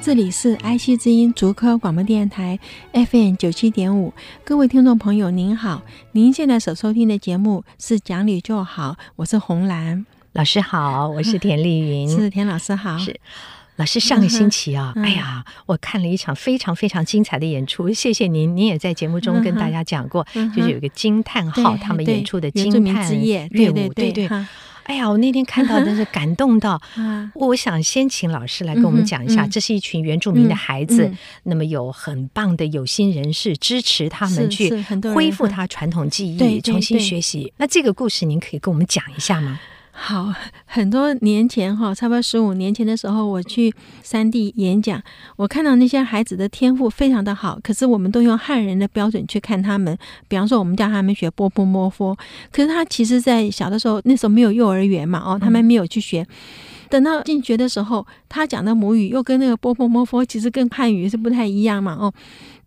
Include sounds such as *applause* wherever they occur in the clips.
这里是爱惜之音竹科广播电台 FM 九七点五，各位听众朋友您好，您现在所收听的节目是《讲理就好》，我是红兰。老师好，我是 *laughs* 田丽云，是田老师好，是老师。上个星期啊，*laughs* 哎呀，我看了一场非常非常精彩的演出，谢谢您，您也在节目中跟大家讲过，就是有一个惊叹号他们演出的惊叹乐舞，对对。哎呀，我那天看到真是感动到，*laughs* 我想先请老师来跟我们讲一下，这是一群原住民的孩子，那么有很棒的有心人士支持他们去恢复他传统技艺，重新学习。那这个故事您可以跟我们讲一下吗？好，*laughs* 很多年前哈，差不多十五年前的时候，我去山地演讲，我看到那些孩子的天赋非常的好，可是我们都用汉人的标准去看他们。比方说，我们叫他们学波波摸佛，可是他其实在小的时候，那时候没有幼儿园嘛，哦，他们没有去学。等到进学的时候，他讲的母语又跟那个波波摸佛，其实跟汉语是不太一样嘛，哦。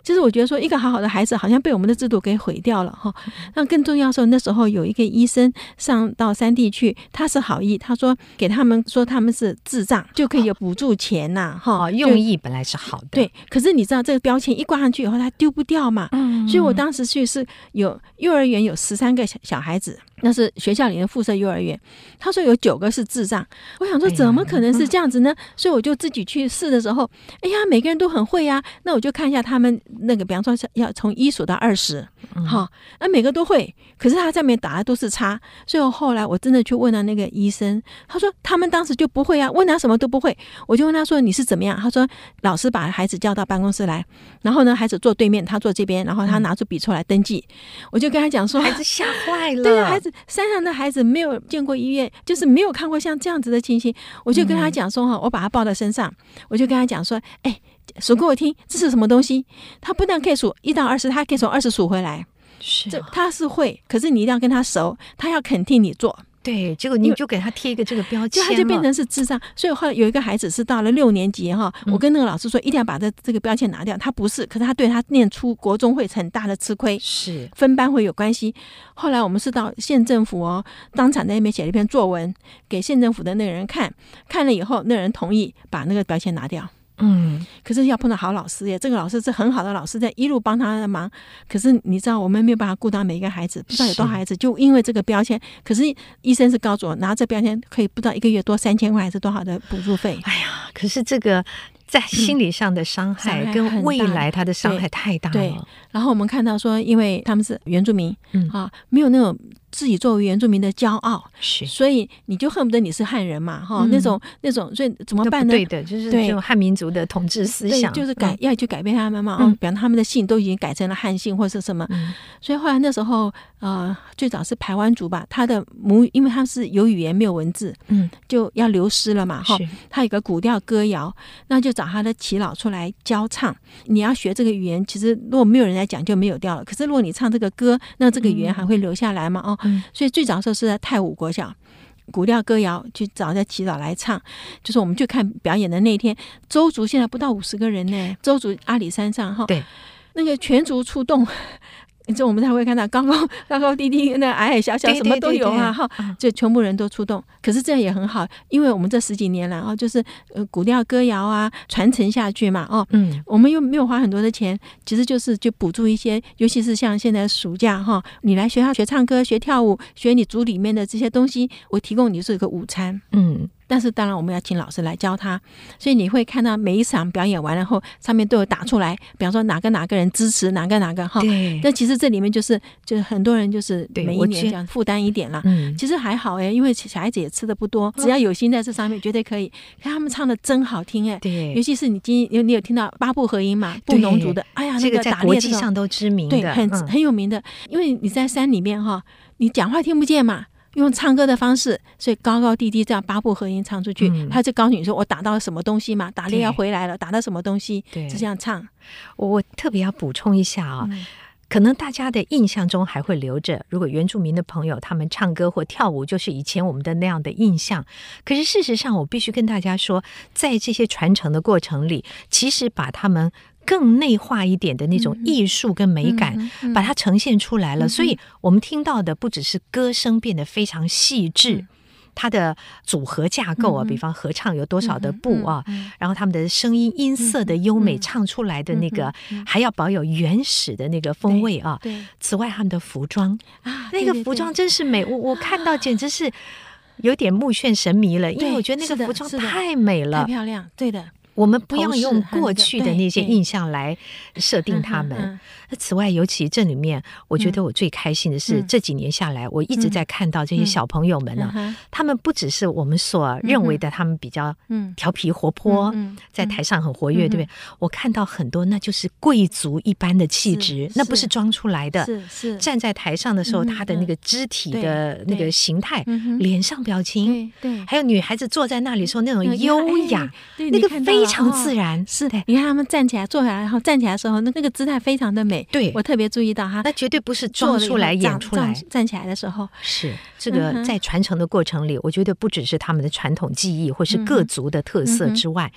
就是我觉得说，一个好好的孩子好像被我们的制度给毁掉了哈。那更重要的时候，那时候有一个医生上到山地去，他是好意，他说给他们说他们是智障就可以有补助钱呐哈。用意本来是好的，对。可是你知道这个标签一挂上去以后，他丢不掉嘛。嗯。所以我当时去是有幼儿园有十三个小小孩子。那是学校里的附设幼儿园，他说有九个是智障，我想说怎么可能是这样子呢？所以我就自己去试的时候，哎呀，每个人都很会呀。那我就看一下他们那个，比方说要从一数到二十，好，那每个都会，可是他上面打的都是叉。所以我后来我真的去问了那个医生，他说他们当时就不会啊，问他什么都不会。我就问他说你是怎么样？他说老师把孩子叫到办公室来，然后呢，孩子坐对面，他坐这边，然后他拿出笔出来登记。我就跟他讲说，孩子吓坏了，对啊，孩子。山上的孩子没有见过医院，就是没有看过像这样子的情形。我就跟他讲说哈，我把他抱在身上，我就跟他讲说，哎，数给我听，这是什么东西？他不但可以数一到二十，他还可以从二十数回来。是，这他是会，可是你一定要跟他熟，他要肯定你做。对，结果你就给他贴一个这个标签，就他就变成是智障。所以后来有一个孩子是到了六年级哈，我跟那个老师说，一定要把这这个标签拿掉。他不是，可是他对他念出国中会很大的吃亏，是分班会有关系。后来我们是到县政府哦，当场在那边写了一篇作文给县政府的那个人看，看了以后，那个人同意把那个标签拿掉。嗯，可是要碰到好老师耶，这个老师是很好的老师，在一路帮他的忙。可是你知道，我们没有办法顾到每一个孩子，不知道有多少孩子就因为这个标签。可是医生是告诉我，拿这标签可以不知道一个月多三千块还是多少的补助费。哎呀，可是这个在心理上的伤害跟未来他的伤害太大了。对，然后我们看到说，因为他们是原住民，嗯。啊，没有那种。自己作为原住民的骄傲，是，所以你就恨不得你是汉人嘛，哈、嗯，那种那种，所以怎么办呢？对的，就是这种汉民族的统治思想，就是改、嗯、要去改变他们嘛，嗯，比方他们的姓都已经改成了汉姓或者是什么，嗯、所以后来那时候，呃，最早是排湾族吧，他的母语，因为他是有语言没有文字，嗯，就要流失了嘛，哈，他有个古调歌谣，那就找他的耆老出来教唱。你要学这个语言，其实如果没有人来讲就没有掉了，可是如果你唱这个歌，那这个语言还会留下来嘛，哦。嗯、所以最早的时候是在太武国小古调歌谣，去找在祈祷来唱。就是我们去看表演的那一天，周族现在不到五十个人呢。周族阿里山上哈，对，那个全族出动。这我们才会看到高高高高低低，那矮矮小小什么都有啊！哈，就全部人都出动。可是这样也很好，因为我们这十几年来啊，就是呃古调歌谣啊传承下去嘛，哦，嗯，我们又没有花很多的钱，其实就是就补助一些，尤其是像现在暑假哈，你来学校学唱歌、学跳舞、学你组里面的这些东西，我提供你是一个午餐，嗯。但是当然，我们要请老师来教他，所以你会看到每一场表演完了后，上面都有打出来，比方说哪个哪个人支持哪个哪个哈。对。那其实这里面就是就是很多人就是每一年这样负担一点了。嗯。其实还好哎，因为小孩子也吃的不多，只要有心在这上面，绝对可以。看他们唱的真好听哎。对。尤其是你今有你有听到八部合音嘛？布农族的，哎呀，那个在国际上都知名的，对，很很有名的。因为你在山里面哈，你讲话听不见嘛。用唱歌的方式，所以高高低低这样八部合音唱出去，嗯、他就告诉你说：“我打到什么东西嘛？打猎要回来了，打到什么东西？”对，就这样唱。我我特别要补充一下啊、哦，嗯、可能大家的印象中还会留着，如果原住民的朋友他们唱歌或跳舞，就是以前我们的那样的印象。可是事实上，我必须跟大家说，在这些传承的过程里，其实把他们更内化一点的那种艺术跟美感，把它呈现出来了。嗯、所以我们听到的不只是歌声变得非常细致。嗯。它的组合架构啊，比方合唱有多少的部啊，然后他们的声音音色的优美，唱出来的那个还要保有原始的那个风味啊。对，此外他们的服装啊，那个服装真是美，我我看到简直是有点目眩神迷了，因为我觉得那个服装太美了，太漂亮，对的。我们不要用过去的那些印象来设定他们。那此外，尤其这里面，我觉得我最开心的是这几年下来，我一直在看到这些小朋友们呢，他们不只是我们所认为的他们比较调皮活泼，在台上很活跃，对不对？我看到很多，那就是贵族一般的气质，那不是装出来的。是是，站在台上的时候，他的那个肢体的那个形态，脸上表情，对，还有女孩子坐在那里时候那种优雅，那个非。非常自然，是的。你看他们站起来、坐下来，然后站起来的时候，那那个姿态非常的美。对，我特别注意到哈，那绝对不是装出来演出来。站起来的时候，是这个在传承的过程里，我觉得不只是他们的传统技艺或是各族的特色之外，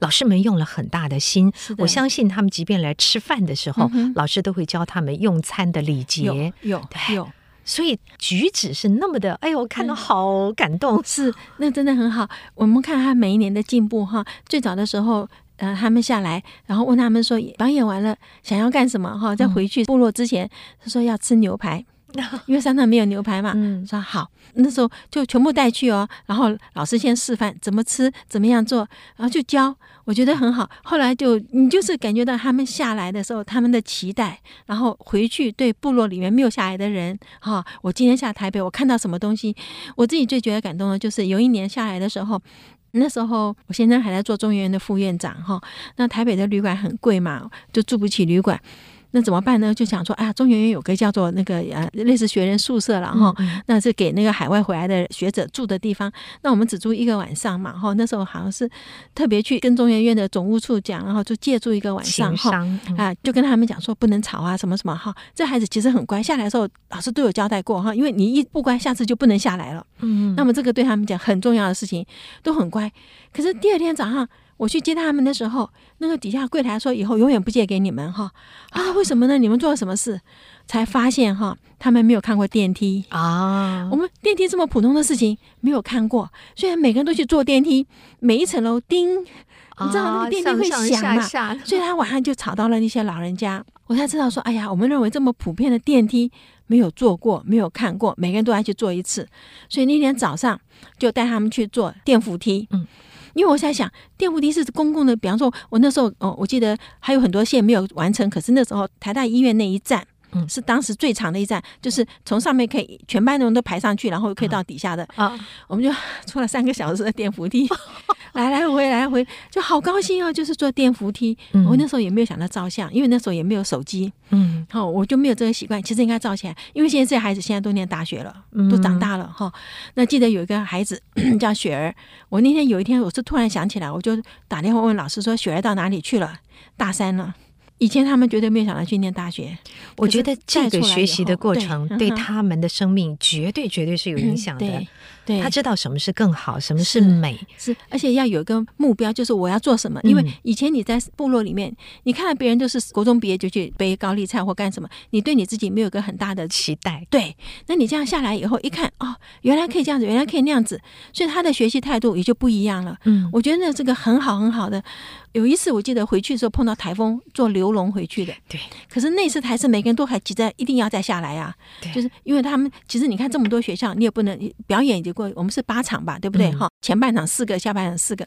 老师们用了很大的心。我相信他们即便来吃饭的时候，老师都会教他们用餐的礼节。有有。所以举止是那么的，哎呦，我看到好感动。嗯、*laughs* 是，那真的很好。我们看他每一年的进步哈。最早的时候，呃，他们下来，然后问他们说，表演完了想要干什么哈？在回去部落之前，他说要吃牛排。*laughs* 因为山上没有牛排嘛，嗯，说好，那时候就全部带去哦。然后老师先示范怎么吃，怎么样做，然后就教，我觉得很好。后来就你就是感觉到他们下来的时候，他们的期待，然后回去对部落里面没有下来的人，哈，我今天下台北，我看到什么东西，我自己最觉得感动的，就是有一年下来的时候，那时候我先生还在做中研院的副院长，哈，那台北的旅馆很贵嘛，就住不起旅馆。那怎么办呢？就想说，哎啊，中研院有个叫做那个呃，类似学人宿舍了哈，那是给那个海外回来的学者住的地方。那我们只住一个晚上嘛，哈，那时候好像是特别去跟中研院的总务处讲，然后就借住一个晚上哈，啊，就跟他们讲说不能吵啊，什么什么哈。这孩子其实很乖，下来的时候老师都有交代过哈，因为你一不乖，下次就不能下来了。嗯，那么这个对他们讲很重要的事情，都很乖。可是第二天早上。我去接他们的时候，那个底下柜台说以后永远不借给你们哈。啊，为什么呢？你们做了什么事？才发现哈，他们没有看过电梯啊。我们电梯这么普通的事情没有看过，虽然每个人都去坐电梯，每一层楼叮，你知道那个电梯会响嘛？所以他晚上就吵到了那些老人家。我才知道说，哎呀，我们认为这么普遍的电梯没有坐过，没有看过，每个人都要去坐一次。所以那天早上就带他们去坐电扶梯。嗯。因为我在想，电扶梯是公共的，比方说，我那时候哦，我记得还有很多线没有完成，可是那时候台大医院那一站，嗯，是当时最长的一站，就是从上面可以全班的人都排上去，然后可以到底下的啊，我们就坐了三个小时的电扶梯。*laughs* 来来回来回就好高兴哦，就是坐电扶梯。嗯、我那时候也没有想到照相，因为那时候也没有手机。嗯，好，我就没有这个习惯。其实应该照起来，因为现在这些孩子现在都念大学了，都长大了哈。那记得有一个孩子 *clears throat* 叫雪儿，我那天有一天我是突然想起来，我就打电话问老师说：“雪儿到哪里去了？大三了。”以前他们绝对没有想到去念大学。我觉得这个学习的过程对他们的生命绝对绝对是有影响的。对，他知道什么是更好，什么是美，是，而且要有一个目标，就是我要做什么。因为以前你在部落里面，你看到别人都是国中毕业就去背高丽菜或干什么，你对你自己没有个很大的期待。对，那你这样下来以后，一看哦，原来可以这样子，原来可以那样子，所以他的学习态度也就不一样了。嗯，我觉得那这个很好很好的。有一次我记得回去的时候碰到台风，坐流龙回去的。对，可是那次台是每个人都还急着一定要再下来啊。对，就是因为他们其实你看这么多学校，你也不能表演就。我们是八场吧，对不对？哈、嗯，前半场四个，下半场四个。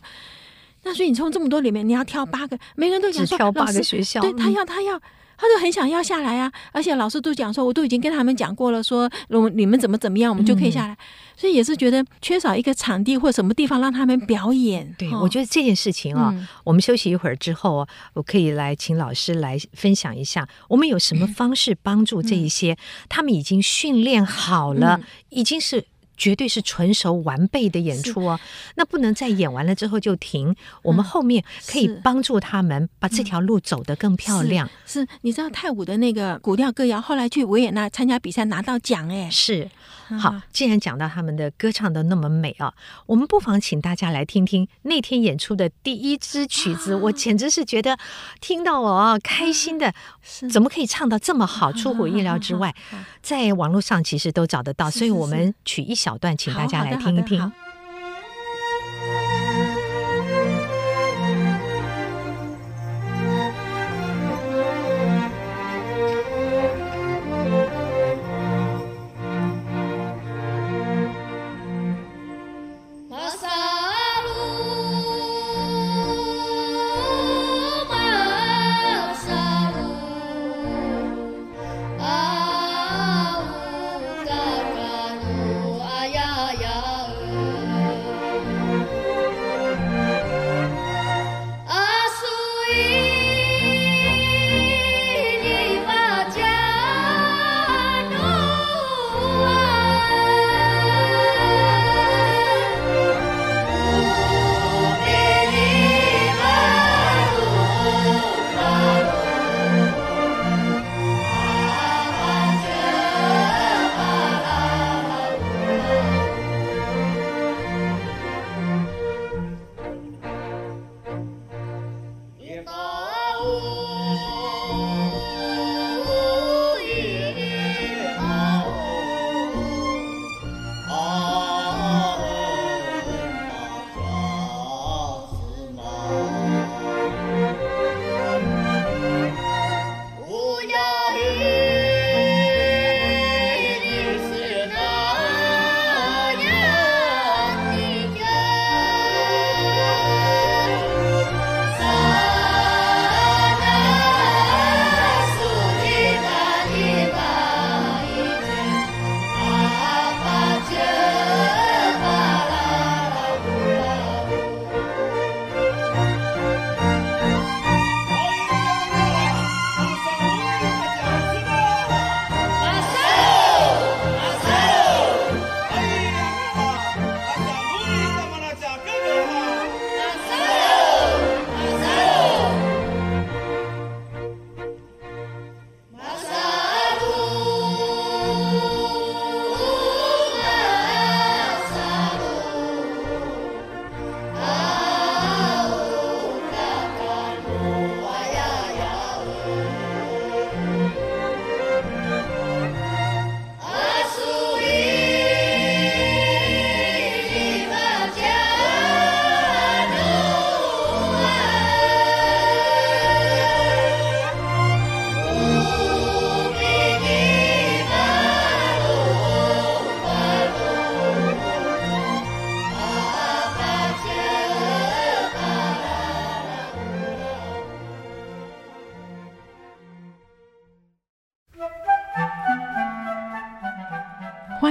那所以你从这么多里面，你要挑八个，每个人都想说，挑八个学校，对他要，他要。他都很想要下来啊，而且老师都讲说，我都已经跟他们讲过了，说我你们怎么怎么样，我们就可以下来。嗯、所以也是觉得缺少一个场地或什么地方让他们表演。对，我觉得这件事情啊，嗯、我们休息一会儿之后，我可以来请老师来分享一下，我们有什么方式帮助这一些、嗯、他们已经训练好了，嗯、已经是。绝对是纯熟完备的演出哦。那不能在演完了之后就停，我们后面可以帮助他们把这条路走得更漂亮。是，是你知道泰舞的那个古调歌谣，后来去维也纳参加比赛拿到奖哎。是，好，既然讲到他们的歌唱的那么美啊，我们不妨请大家来听听那天演出的第一支曲子。我简直是觉得听到我啊开心的，怎么可以唱到这么好，出乎意料之外。在网络上其实都找得到，所以我们取一小段，请大家来听一听。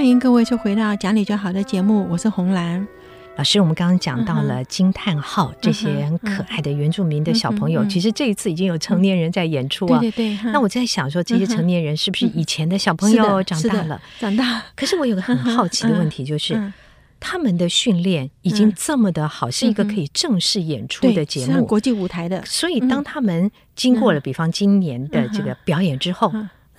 欢迎各位就回到讲理就好的节目，我是红兰老师。我们刚刚讲到了惊叹号这些很可爱的原住民的小朋友，其实这一次已经有成年人在演出啊。对对对。那我在想说，这些成年人是不是以前的小朋友长大了？长大。可是我有个很好奇的问题，就是他们的训练已经这么的好，是一个可以正式演出的节目，国际舞台的。所以当他们经过了，比方今年的这个表演之后。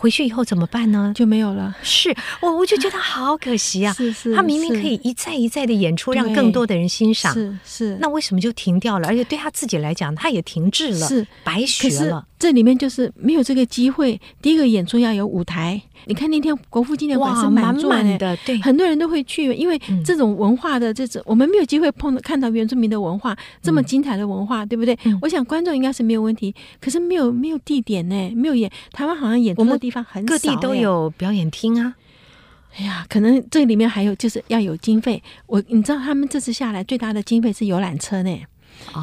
回去以后怎么办呢？就没有了。是我，我就觉得好可惜啊！*laughs* 是是，他明明可以一再一再的演出，让更多的人欣赏。是是，那为什么就停掉了？而且对他自己来讲，他也停滞了，是白学了。这里面就是没有这个机会。第一个演出要有舞台。你看那天国父纪念馆是满满的，对，很多人都会去，因为这种文化的这种，我们没有机会碰到看到原住民的文化这么精彩的文化，对不对？我想观众应该是没有问题，可是没有没有地点呢，没有演台湾好像演出的地方很，各地都有表演厅啊。哎呀，可能这里面还有就是要有经费。我你知道他们这次下来最大的经费是游览车呢，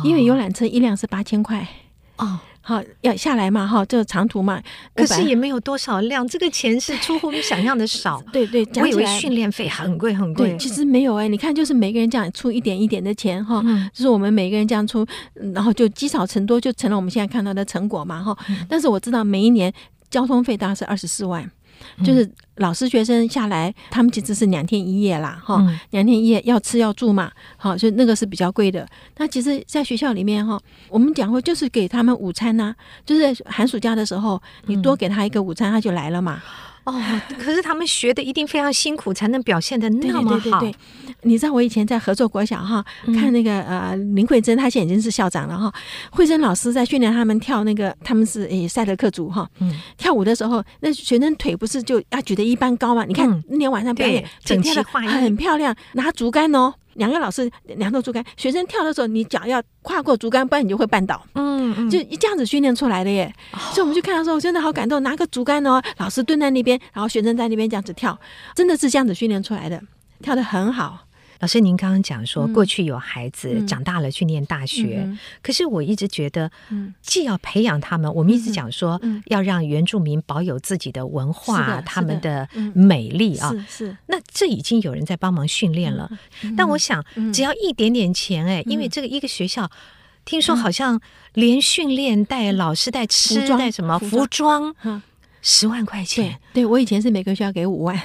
因为游览车一辆是八千块哦。好，要下来嘛，哈，这长途嘛，可是也没有多少辆，这个钱是出乎你想象的少。*laughs* 对对，我以为训练费很贵很贵，对，其实没有哎，你看，就是每个人这样出一点一点的钱哈，就是我们每个人这样出，然后就积少成多，就成了我们现在看到的成果嘛，哈。但是我知道每一年交通费大概是二十四万，就是老师学生下来，他们其实是两天一夜啦，哈、嗯，两天一夜要吃要住嘛，好，所以那个是比较贵的。那其实，在学校里面哈，我们讲过就是给他们午餐呐、啊，就是寒暑假的时候，你多给他一个午餐，他就来了嘛。嗯哦，可是他们学的一定非常辛苦，才能表现的那么好。对对对对，你知道我以前在合作国小哈，看那个呃林慧珍，她现在已经是校长了哈。慧珍老师在训练他们跳那个，他们是诶赛德克族哈，跳舞的时候，那学生腿不是就要举得一般高吗？你看那天晚上表演，整齐的很漂亮，拿竹竿哦。两个老师，两头竹竿，学生跳的时候，你脚要跨过竹竿，不然你就会绊倒。嗯，嗯，就一这样子训练出来的耶。哦、所以我们去看的时候，真的好感动。拿个竹竿哦，老师蹲在那边，然后学生在那边这样子跳，真的是这样子训练出来的，跳的很好。老师，您刚刚讲说，过去有孩子长大了去念大学，可是我一直觉得，既要培养他们，我们一直讲说，要让原住民保有自己的文化，他们的美丽啊，是是。那这已经有人在帮忙训练了，但我想，只要一点点钱，哎，因为这个一个学校，听说好像连训练带老师带吃带什么服装，十万块钱。对，我以前是每个学校给五万。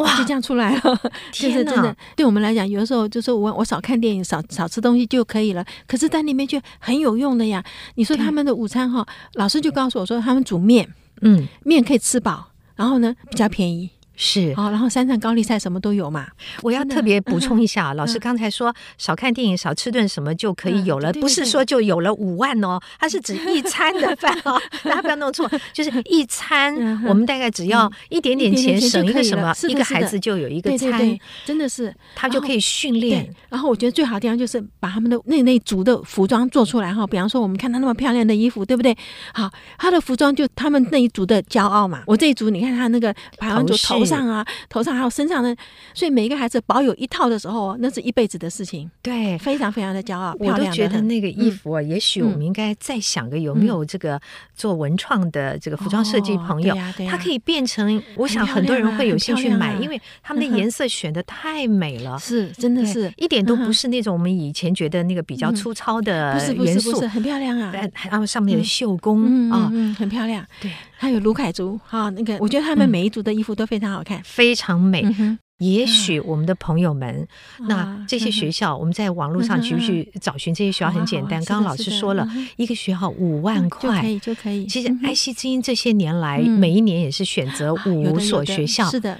哇，就这样出来了，*laughs* 就是真的。对我们来讲，有的时候就是我我少看电影，少少吃东西就可以了。可是，在那边却很有用的呀。你说他们的午餐哈，老师就告诉我说，他们煮面，嗯，面可以吃饱，然后呢比较便宜。是。好，然后山上高丽菜什么都有嘛。我要特别补充一下，老师刚才说少看电影、少吃顿什么就可以有了，不是说就有了五万哦，它是指 *laughs* 一餐的饭哦，*laughs* 大家不要弄错，就是一餐，我们大概只要一点点钱，省一个什么，一个孩子就有一个餐，真的是。他就可以训练。然后我觉得最好的地方就是把他们的那那组的服装做出来哈，比方说我们看他那么漂亮的衣服，对不对？好，他的服装就他们那一组的骄傲嘛。我这一组你看他那个排湾族头上啊，头上还有身上的，所以每一个孩子保有一套的时候，那是一辈子的事情。对，非常非常的骄傲。我都觉得那个衣服啊，也许我们应该再想个有没有这个做文创的这个服装设计朋友，他可以变成，我想很多人会有兴趣买，因为他们的颜色选的太美了，是真的是一点都不是那种我们以前觉得那个比较粗糙的元素，不是不是不是，很漂亮啊，他们上面的绣工啊，很漂亮。对。还有卢凯族哈，那个我觉得他们每一族的衣服都非常好看，嗯、非常美。嗯、也许我们的朋友们，啊、那这些学校，我们在网络上去去找寻这些学校很简单。刚刚老师说了一个学校五万块，就可以就可以。其实爱惜之音这些年来，嗯、每一年也是选择五所学校，是的。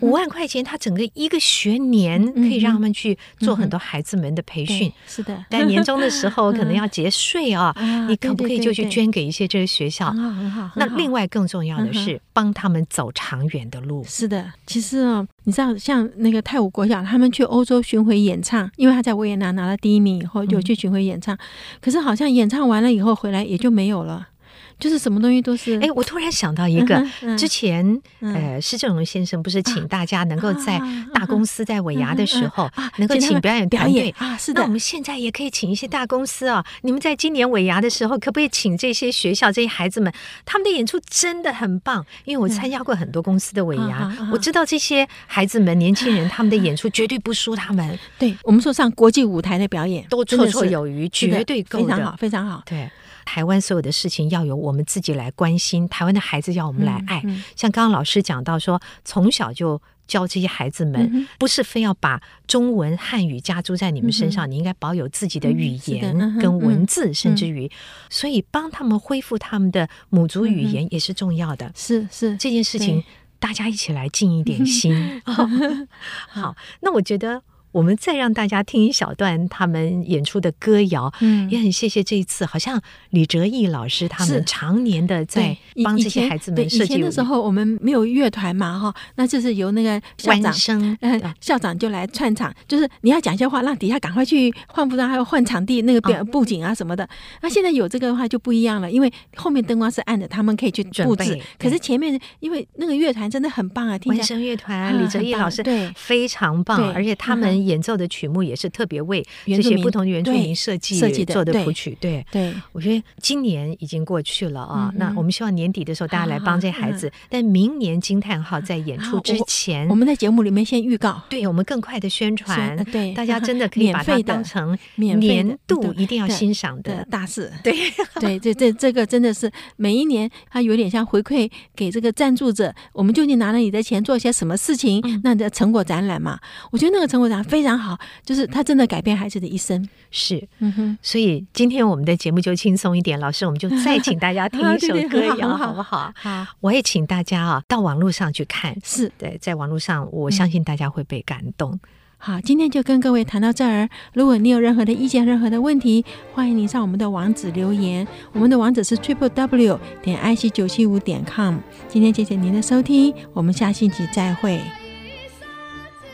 五万块钱，他整个一个学年可以让他们去做很多孩子们的培训。是的，但年终的时候 *laughs* 可能要节税啊，你可不可以就去捐给一些这个学校？很好。那另外更重要的是帮他们走长远的路。是的，其实哦，你知道，像那个泰武国小，他们去欧洲巡回演唱，因为他在维也纳拿了第一名以后，就去巡回演唱。可是好像演唱完了以后回来也就没有了。就是什么东西都是哎，我突然想到一个，之前呃，施正荣先生不是请大家能够在大公司在尾牙的时候能够请表演团队啊？是的，那我们现在也可以请一些大公司啊，你们在今年尾牙的时候，可不可以请这些学校这些孩子们？他们的演出真的很棒，因为我参加过很多公司的尾牙，我知道这些孩子们、年轻人他们的演出绝对不输他们。对我们说上国际舞台的表演都绰绰有余，绝对够的，非常好，非常好。对。台湾所有的事情要由我们自己来关心，台湾的孩子要我们来爱。嗯嗯、像刚刚老师讲到说，从小就教这些孩子们，嗯、不是非要把中文汉语加注在你们身上，嗯、你应该保有自己的语言跟文字，甚至于，所以帮他们恢复他们的母族语言也是重要的。是、嗯、是，是这件事情大家一起来尽一点心。嗯 *laughs* *laughs* 好，那我觉得。我们再让大家听一小段他们演出的歌谣，嗯，也很谢谢这一次，好像李哲毅老师他们常年的在帮这些孩子们设计。以前的时候我们没有乐团嘛，哈，那就是由那个校长，声校长就来串场，就是你要讲一些话，让底下赶快去换服装，还有换场地那个表布景啊什么的。那现在有这个的话就不一样了，因为后面灯光是暗的，他们可以去布置。可是前面因为那个乐团真的很棒啊，听。文声乐团李哲毅老师对非常棒，而且他们。演奏的曲目也是特别为这些不同的原住民设计设计做的谱曲。对对，我觉得今年已经过去了啊，那我们希望年底的时候大家来帮这孩子。但明年惊叹号在演出之前，我们在节目里面先预告，对我们更快的宣传，对大家真的可以把它当成年度一定要欣赏的大事。对 *laughs* 对，这这这个真的是每一年，它有点像回馈给这个赞助者，我们究竟拿了你的钱做些什么事情？那的成果展览嘛，我觉得那个成果展览非常好，就是他真的改变孩子的一生。是，嗯哼。所以今天我们的节目就轻松一点，老师，我们就再请大家听一首歌谣，好不好？好，我也请大家啊到网络上去看，是对，在网络上，我相信大家会被感动。好，今天就跟各位谈到这儿。如果你有任何的意见、任何的问题，欢迎您上我们的网址留言。我们的网址是 triple w 点 i c 九七五点 com。今天谢谢您的收听，我们下星期再会。